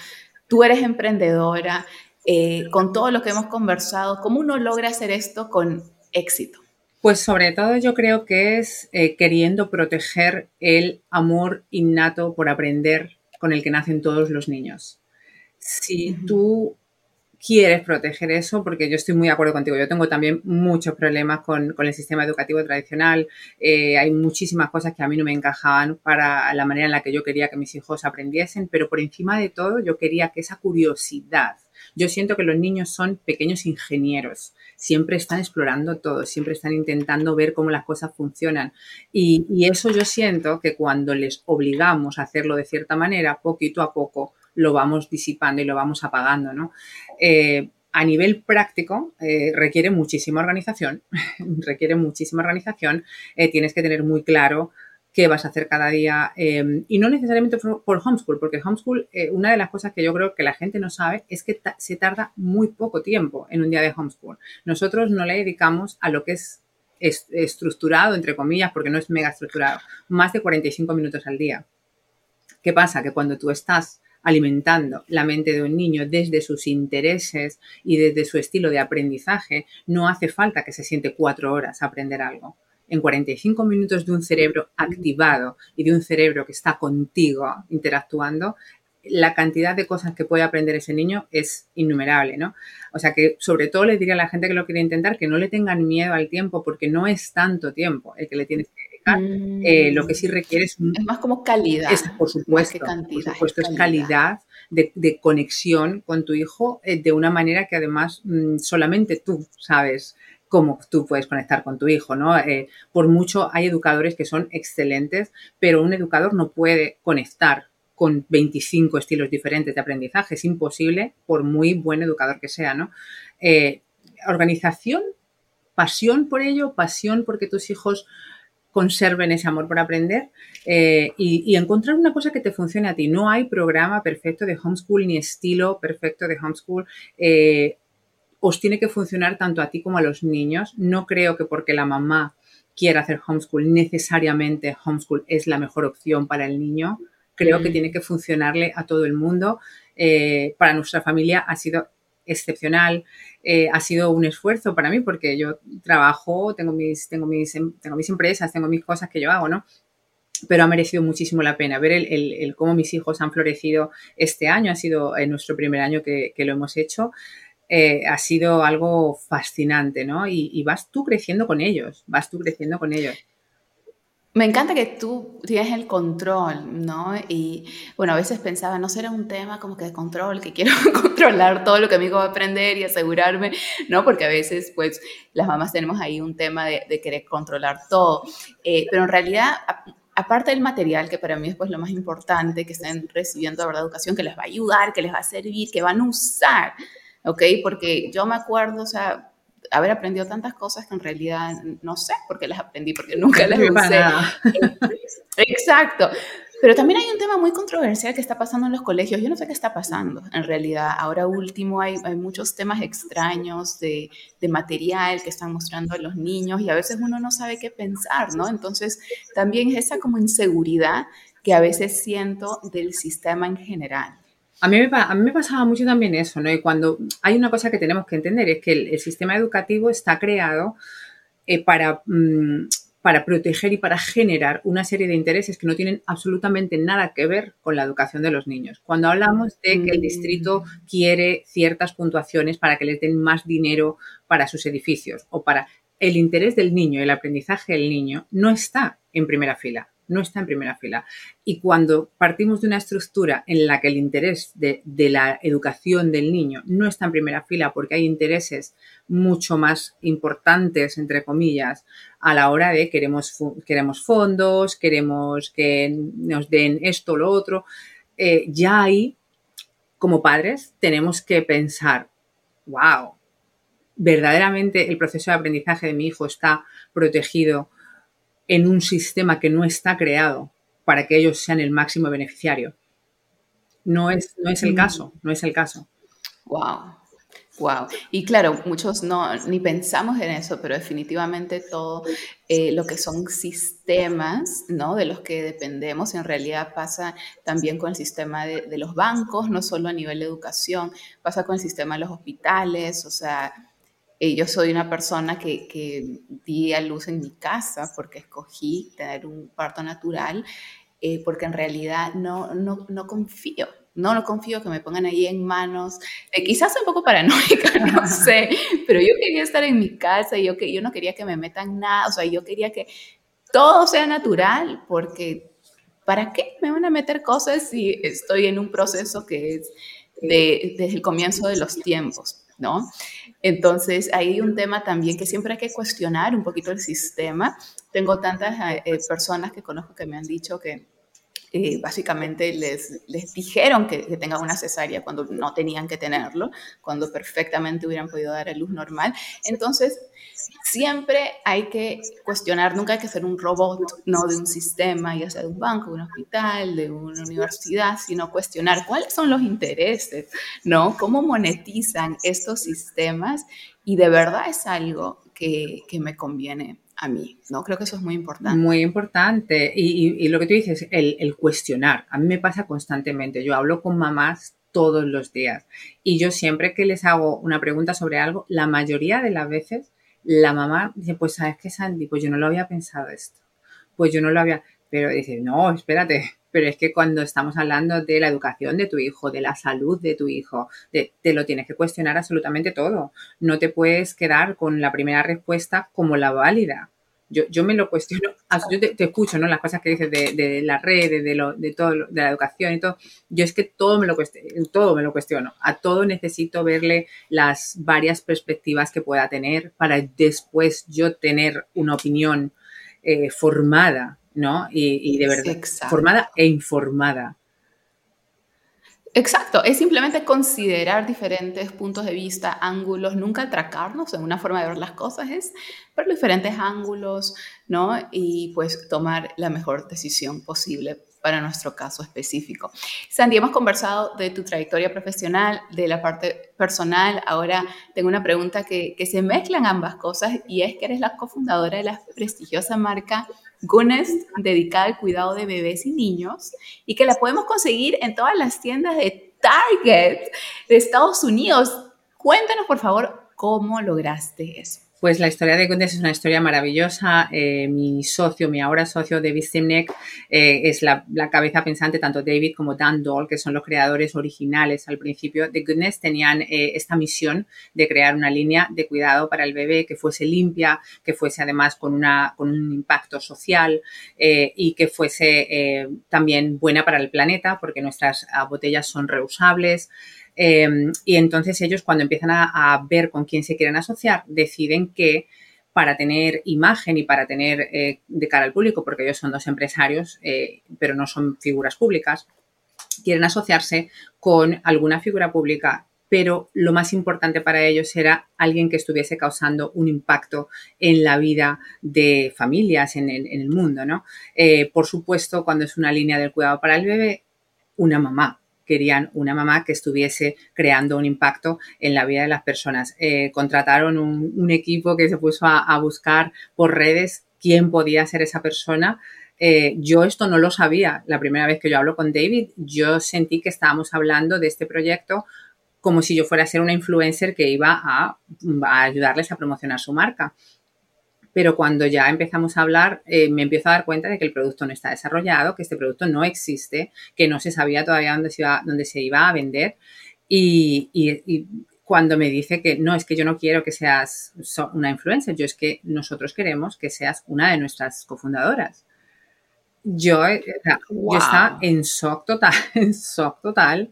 Tú eres emprendedora, eh, con todo lo que hemos conversado, ¿cómo uno logra hacer esto con éxito? Pues sobre todo yo creo que es eh, queriendo proteger el amor innato por aprender con el que nacen todos los niños. Si tú quieres proteger eso, porque yo estoy muy de acuerdo contigo. Yo tengo también muchos problemas con, el sistema educativo tradicional. Eh, hay muchísimas cosas que a mí no me encajaban para la manera en la que yo quería que mis hijos aprendiesen, pero por encima de todo yo quería que esa curiosidad. Yo siento que los niños son pequeños ingenieros, siempre están explorando todo, siempre están intentando ver cómo las cosas funcionan. Y, y eso yo siento que cuando les obligamos a hacerlo de cierta manera, poquito a poco, lo vamos disipando y lo vamos apagando, ¿no? Eh, a nivel práctico eh, requiere muchísima organización, (laughs) requiere muchísima organización, eh, tienes que tener muy claro qué vas a hacer cada día y no necesariamente por, homeschool, porque homeschool, una de las cosas que yo creo que la gente no sabe es que se tarda muy poco tiempo en un día de homeschool. Nosotros no le dedicamos a lo que es estructurado, entre comillas, porque no es mega estructurado, más de 45 minutos al día. ¿Qué pasa? Que cuando tú estás alimentando la mente de un niño desde sus intereses y desde su estilo de aprendizaje, no hace falta que se siente cuatro horas a aprender algo. En 45 minutos de un cerebro activado y de un cerebro que está contigo interactuando, la cantidad de cosas que puede aprender ese niño es innumerable, ¿no? O sea que sobre todo le diría a la gente que lo quiere intentar que no le tengan miedo al tiempo porque no es tanto tiempo el que le tienes eh, lo que sí requiere es... es más como calidad. Es, por supuesto, por supuesto es calidad de, conexión con tu hijo eh, de una manera que además mm, solamente tú sabes cómo tú puedes conectar con tu hijo, ¿no? Eh, por mucho hay educadores que son excelentes, pero un educador no puede conectar con 25 estilos diferentes de aprendizaje. Es imposible, por muy buen educador que sea, ¿no? organización, pasión por ello, pasión porque tus hijos conserven ese amor por aprender eh, y, encontrar una cosa que te funcione a ti. No hay programa perfecto de homeschool ni estilo perfecto de homeschool. Eh, os tiene que funcionar tanto a ti como a los niños. No creo que porque la mamá quiera hacer homeschool, necesariamente homeschool es la mejor opción para el niño. Creo que mm. tiene que funcionarle a todo el mundo. Eh, para nuestra familia ha sido excepcional. Eh, ha sido un esfuerzo para mí porque yo trabajo, tengo mis, tengo, mis, em, tengo mis empresas, tengo mis cosas que yo hago, ¿no? Pero ha merecido muchísimo la pena ver el, cómo mis hijos han florecido este año. Ha sido en nuestro primer año que, lo hemos hecho. Eh, ha sido algo fascinante, ¿no? y, vas tú creciendo con ellos, vas tú creciendo con ellos. Me encanta que tú tienes el control, ¿no? Y bueno, a veces pensaba, no será un tema como que de control, que quiero (laughs) controlar todo lo que mi hijo va a aprender y asegurarme, ¿no? Porque a veces, pues, las mamás tenemos ahí un tema de, querer controlar todo. Eh, pero en realidad, aparte del material, que para mí es pues lo más importante, que estén recibiendo, la verdad, educación que les va a ayudar, que les va a servir, que van a usar, ¿ok? Porque yo me acuerdo, o sea, haber aprendido tantas cosas que en realidad no sé por qué las aprendí, porque nunca las (laughs) usé. (laughs) Exacto. Pero también hay un tema muy controversial que está pasando en los colegios. Yo no sé qué está pasando en realidad. Ahora último hay, hay muchos temas extraños de, de, material que están mostrando a los niños y a veces uno no sabe qué pensar, ¿no? Entonces también es esa como inseguridad que a veces siento del sistema en general. A mí, me, a mí me pasaba mucho también eso, ¿no? Y cuando hay una cosa que tenemos que entender es que el, sistema educativo está creado eh, para, mm, para proteger y para generar una serie de intereses que no tienen absolutamente nada que ver con la educación de los niños. Cuando hablamos de que el distrito mm. quiere ciertas puntuaciones para que les den más dinero para sus edificios o para el interés del niño, el aprendizaje del niño, no está en primera fila no está en primera fila. Y cuando partimos de una estructura en la que el interés de, la educación del niño no está en primera fila porque hay intereses mucho más importantes, entre comillas, a la hora de queremos, queremos fondos, queremos que nos den esto lo otro, eh, ya ahí, como padres, tenemos que pensar, wow, verdaderamente el proceso de aprendizaje de mi hijo está protegido en un sistema que no está creado para que ellos sean el máximo beneficiario. No es, no es el mm. caso, no es el caso. Wow. Wow. Y claro, muchos no ni pensamos en eso, pero definitivamente todo eh, lo que son sistemas, ¿no? De los que dependemos, en realidad pasa también con el sistema de, los bancos, no solo a nivel de educación, pasa con el sistema de los hospitales, o sea, eh, yo soy una persona que, que, di a luz en mi casa porque escogí tener un parto natural, eh, porque en realidad no, no, no confío. No, no confío que me pongan ahí en manos. Eh, quizás un poco paranoica, (laughs) no sé, pero yo quería estar en mi casa yo, que, yo no quería que me metan nada, o sea, yo quería que todo sea natural, porque ¿para qué me van a meter cosas si estoy en un proceso que es de, desde el comienzo de los tiempos? ¿No? Entonces, hay un tema también que siempre hay que cuestionar un poquito el sistema. Tengo tantas eh, eh, personas que conozco que me han dicho que eh, básicamente les, les dijeron que, que, tengan una cesárea cuando no tenían que tenerlo, cuando perfectamente hubieran podido dar a luz normal. Entonces, siempre hay que cuestionar, nunca hay que ser un robot, no de un sistema, ya sea de un banco, de un hospital, de una universidad, sino cuestionar cuáles son los intereses, ¿no? ¿Cómo monetizan estos sistemas? Y de verdad es algo que, que me conviene a mí, ¿no? Creo que eso es muy importante. Muy importante. Y, y, lo que tú dices, el, el, cuestionar. A mí me pasa constantemente. Yo hablo con mamás todos los días y yo siempre que les hago una pregunta sobre algo, la mayoría de las veces la mamá dice, pues sabes qué, Sandy, pues yo no lo había pensado esto, pues yo no lo había, pero dice, no, espérate, pero es que cuando estamos hablando de la educación de tu hijo, de la salud de tu hijo, te lo tienes que cuestionar absolutamente todo. No te puedes quedar con la primera respuesta como la válida. Yo, yo me lo cuestiono, (laughs) yo te, escucho, ¿no? Las cosas que dices de, de las redes, de, lo, de todo, de la educación y todo. Yo es que todo me lo cuestiono, todo me lo cuestiono. A todo necesito verle las varias perspectivas que pueda tener para después yo tener una opinión eh, formada, ¿no? Y, de verdad, formada e informada. Exacto, es simplemente considerar diferentes puntos de vista, ángulos, nunca atracarnos en una forma de ver las cosas, es ver diferentes ángulos, ¿no? Y pues tomar la mejor decisión posible para nuestro caso específico. Sandy, hemos conversado de tu trayectoria profesional, de la parte personal. Ahora tengo una pregunta que, que se mezclan ambas cosas y es que eres la cofundadora de la prestigiosa marca Gunnest, dedicada al cuidado de bebés y niños, y que la podemos conseguir en todas las tiendas de Target de Estados Unidos. Cuéntanos, por favor, cómo lograste eso. Pues la historia de Gundes es una historia maravillosa. Eh, mi socio, mi ahora socio David Simnek, eh, es la, cabeza pensante, tanto David como Dan Doll, que son los creadores originales al principio de Goodness, tenían eh, esta misión de crear una línea de cuidado para el bebé que fuese limpia, que fuese además con, una, con un impacto social y que fuese también buena para el planeta, porque nuestras botellas son reusables. Em, y entonces ellos cuando empiezan a, ver con quién se quieren asociar, deciden que para tener imagen y para tener eh, de cara al público, porque ellos son dos empresarios, eh, pero no son figuras públicas, quieren asociarse con alguna figura pública, pero lo más importante para ellos era alguien que estuviese causando un impacto en la vida de familias en el, mundo, ¿no? Eh, por supuesto, cuando es una línea del cuidado para el bebé, una mamá, querían una mamá que estuviese creando un impacto en la vida de las personas. Eh, contrataron un, equipo que se puso a, buscar por redes quién podía ser esa persona. Eh, yo esto no lo sabía. La primera vez que yo hablo con David, yo sentí que estábamos hablando de este proyecto como si yo fuera a ser una influencer que iba a ayudarles a promocionar su marca pero cuando ya empezamos a hablar, eh, me empiezo a dar cuenta de que el producto no está desarrollado, que este producto no existe, que no se sabía todavía dónde se iba, dónde se iba a vender. Y, y, cuando me dice que no, es que yo no quiero que seas una influencer, yo es que nosotros queremos que seas una de nuestras cofundadoras yo, eh, estaba en shock total, (laughs) en shock total,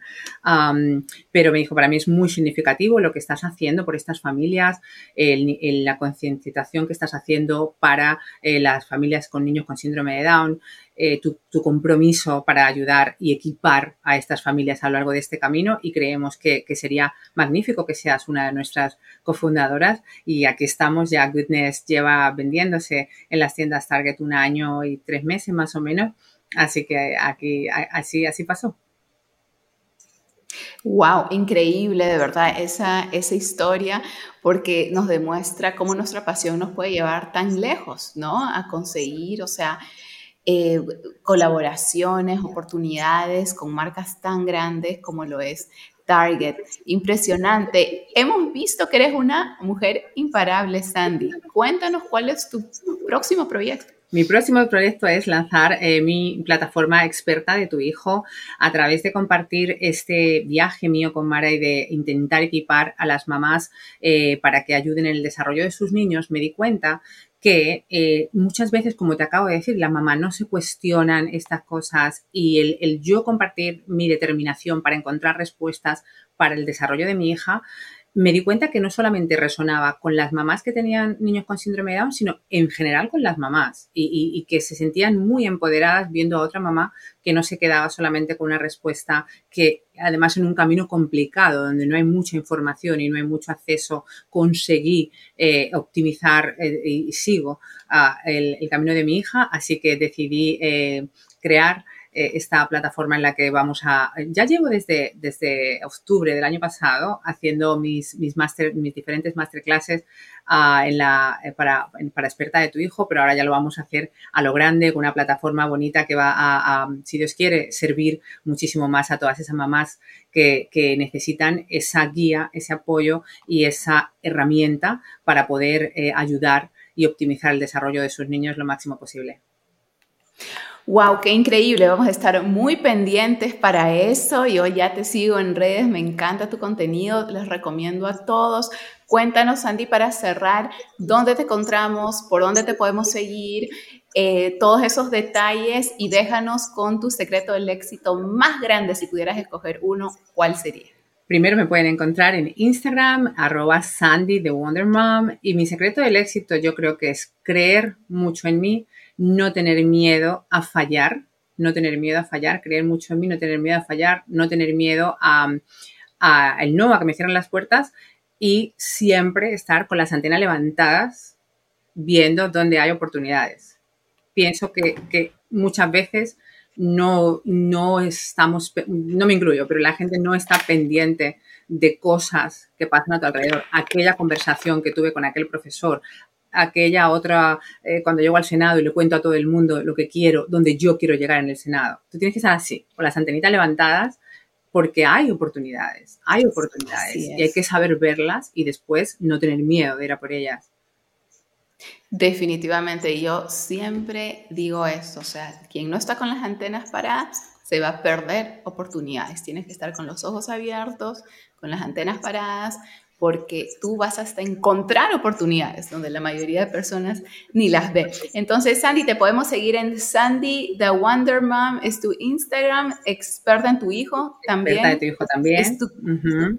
pero me dijo, para mí es muy significativo lo que estás haciendo por estas familias, la concienciación que estás haciendo para eh, las familias con niños con síndrome de Down, eh, tu, compromiso para ayudar y equipar a estas familias a lo largo de este camino y creemos que, sería magnífico que seas una de nuestras cofundadoras y aquí estamos, ya Goodness lleva vendiéndose en las tiendas Target un año y tres meses más o menos, así que aquí así, así pasó. Wow, increíble de verdad esa, esa historia porque nos demuestra cómo nuestra pasión nos puede llevar tan lejos, ¿no? A conseguir, o sea, eh, colaboraciones, oportunidades con marcas tan grandes como lo es Target. Impresionante. Hemos visto que eres una mujer imparable, Sandy. Cuéntanos cuál es tu próximo proyecto. Mi próximo proyecto es lanzar eh, mi plataforma experta de tu hijo a través de compartir este viaje mío con Mara y de intentar equipar a las mamás eh, para que ayuden en el desarrollo de sus niños. Me di cuenta que eh, muchas veces, como te acabo de decir, la mamá no se cuestionan estas cosas y el, el, yo compartir mi determinación para encontrar respuestas para el desarrollo de mi hija me di cuenta que no solamente resonaba con las mamás que tenían niños con síndrome de Down, sino en general con las mamás. Y, que se sentían muy empoderadas viendo a otra mamá que no se quedaba solamente con una respuesta que además en un camino complicado donde no hay mucha información y no hay mucho acceso, conseguí eh, optimizar eh, y sigo ah, el, camino de mi hija, así que decidí eh, crear eh, esta plataforma en la que vamos a... Ya llevo desde, desde octubre del año pasado haciendo mis, mis, mis diferentes masterclasses uh, en la, eh, para, para experta de tu hijo, pero ahora ya lo vamos a hacer a lo grande con una plataforma bonita que va a, si Dios quiere, servir muchísimo más a todas esas mamás que, que necesitan esa guía, ese apoyo y esa herramienta para poder eh, ayudar y optimizar el desarrollo de sus niños lo máximo posible. Wow, qué increíble. Vamos a estar muy pendientes para eso. Yo ya te sigo en redes, me encanta tu contenido, les recomiendo a todos. Cuéntanos, Sandy, para cerrar, dónde te encontramos, por dónde te podemos seguir, eh, todos esos detalles y déjanos con tu secreto del éxito más grande. Si pudieras escoger uno, ¿cuál sería? Primero me pueden encontrar en Instagram, arroba Sandy. Y mi secreto del éxito yo creo que es creer mucho en mí, no tener miedo a fallar, no tener miedo a fallar, creer mucho en mí, no tener miedo a fallar, no tener miedo a, el no, a que me cierren las puertas y siempre estar con las antenas levantadas viendo dónde hay oportunidades. Pienso que, muchas veces no, no estamos, no me incluyo, pero la gente no está pendiente de cosas que pasan a tu alrededor. Aquella conversación que tuve con aquel profesor, aquella otra, eh, cuando llego al Senado y le cuento a todo el mundo lo que quiero, donde yo quiero llegar en el Senado. Tú tienes que estar así, con las antenitas levantadas, porque hay oportunidades, hay oportunidades y hay que saber verlas y después no tener miedo de ir a por ellas. Definitivamente, yo siempre digo eso, o sea, quien no está con las antenas paradas se va a perder oportunidades. Tienes que estar con los ojos abiertos, con las antenas paradas, porque tú vas hasta encontrar oportunidades donde la mayoría de personas ni las ve. Entonces, Sandy, te podemos seguir en Sandy the Wonder Mom, es tu Instagram, experta en tu hijo también. Experta en tu hijo también.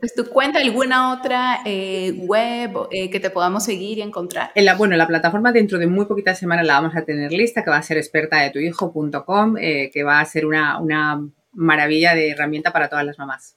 ¿Es tu, cuenta alguna otra eh, web eh, que te podamos seguir y encontrar? En la, bueno, la plataforma dentro de muy poquitas semanas la vamos a tener lista, que va a ser experta de tu hijo.com, eh, que va a ser una, una maravilla de herramienta para todas las mamás.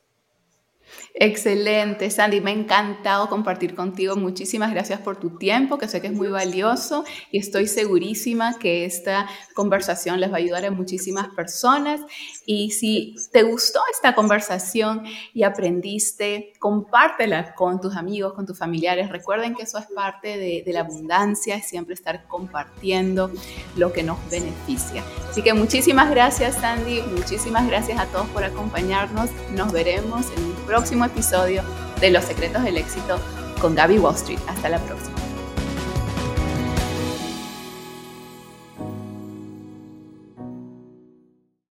Excelente, Sandy, me ha encantado compartir contigo. Muchísimas gracias por tu tiempo, que sé que es muy valioso y estoy segurísima que esta conversación les va a ayudar a muchísimas personas. Y si te gustó esta conversación y aprendiste, compártela con tus amigos, con tus familiares. Recuerden que eso es parte de, de la abundancia, siempre estar compartiendo lo que nos beneficia. Así que muchísimas gracias, Sandy. Muchísimas gracias a todos por acompañarnos. Nos veremos en un próximo episodio de Los Secretos del Éxito con Gaby Wall Street. Hasta la próxima.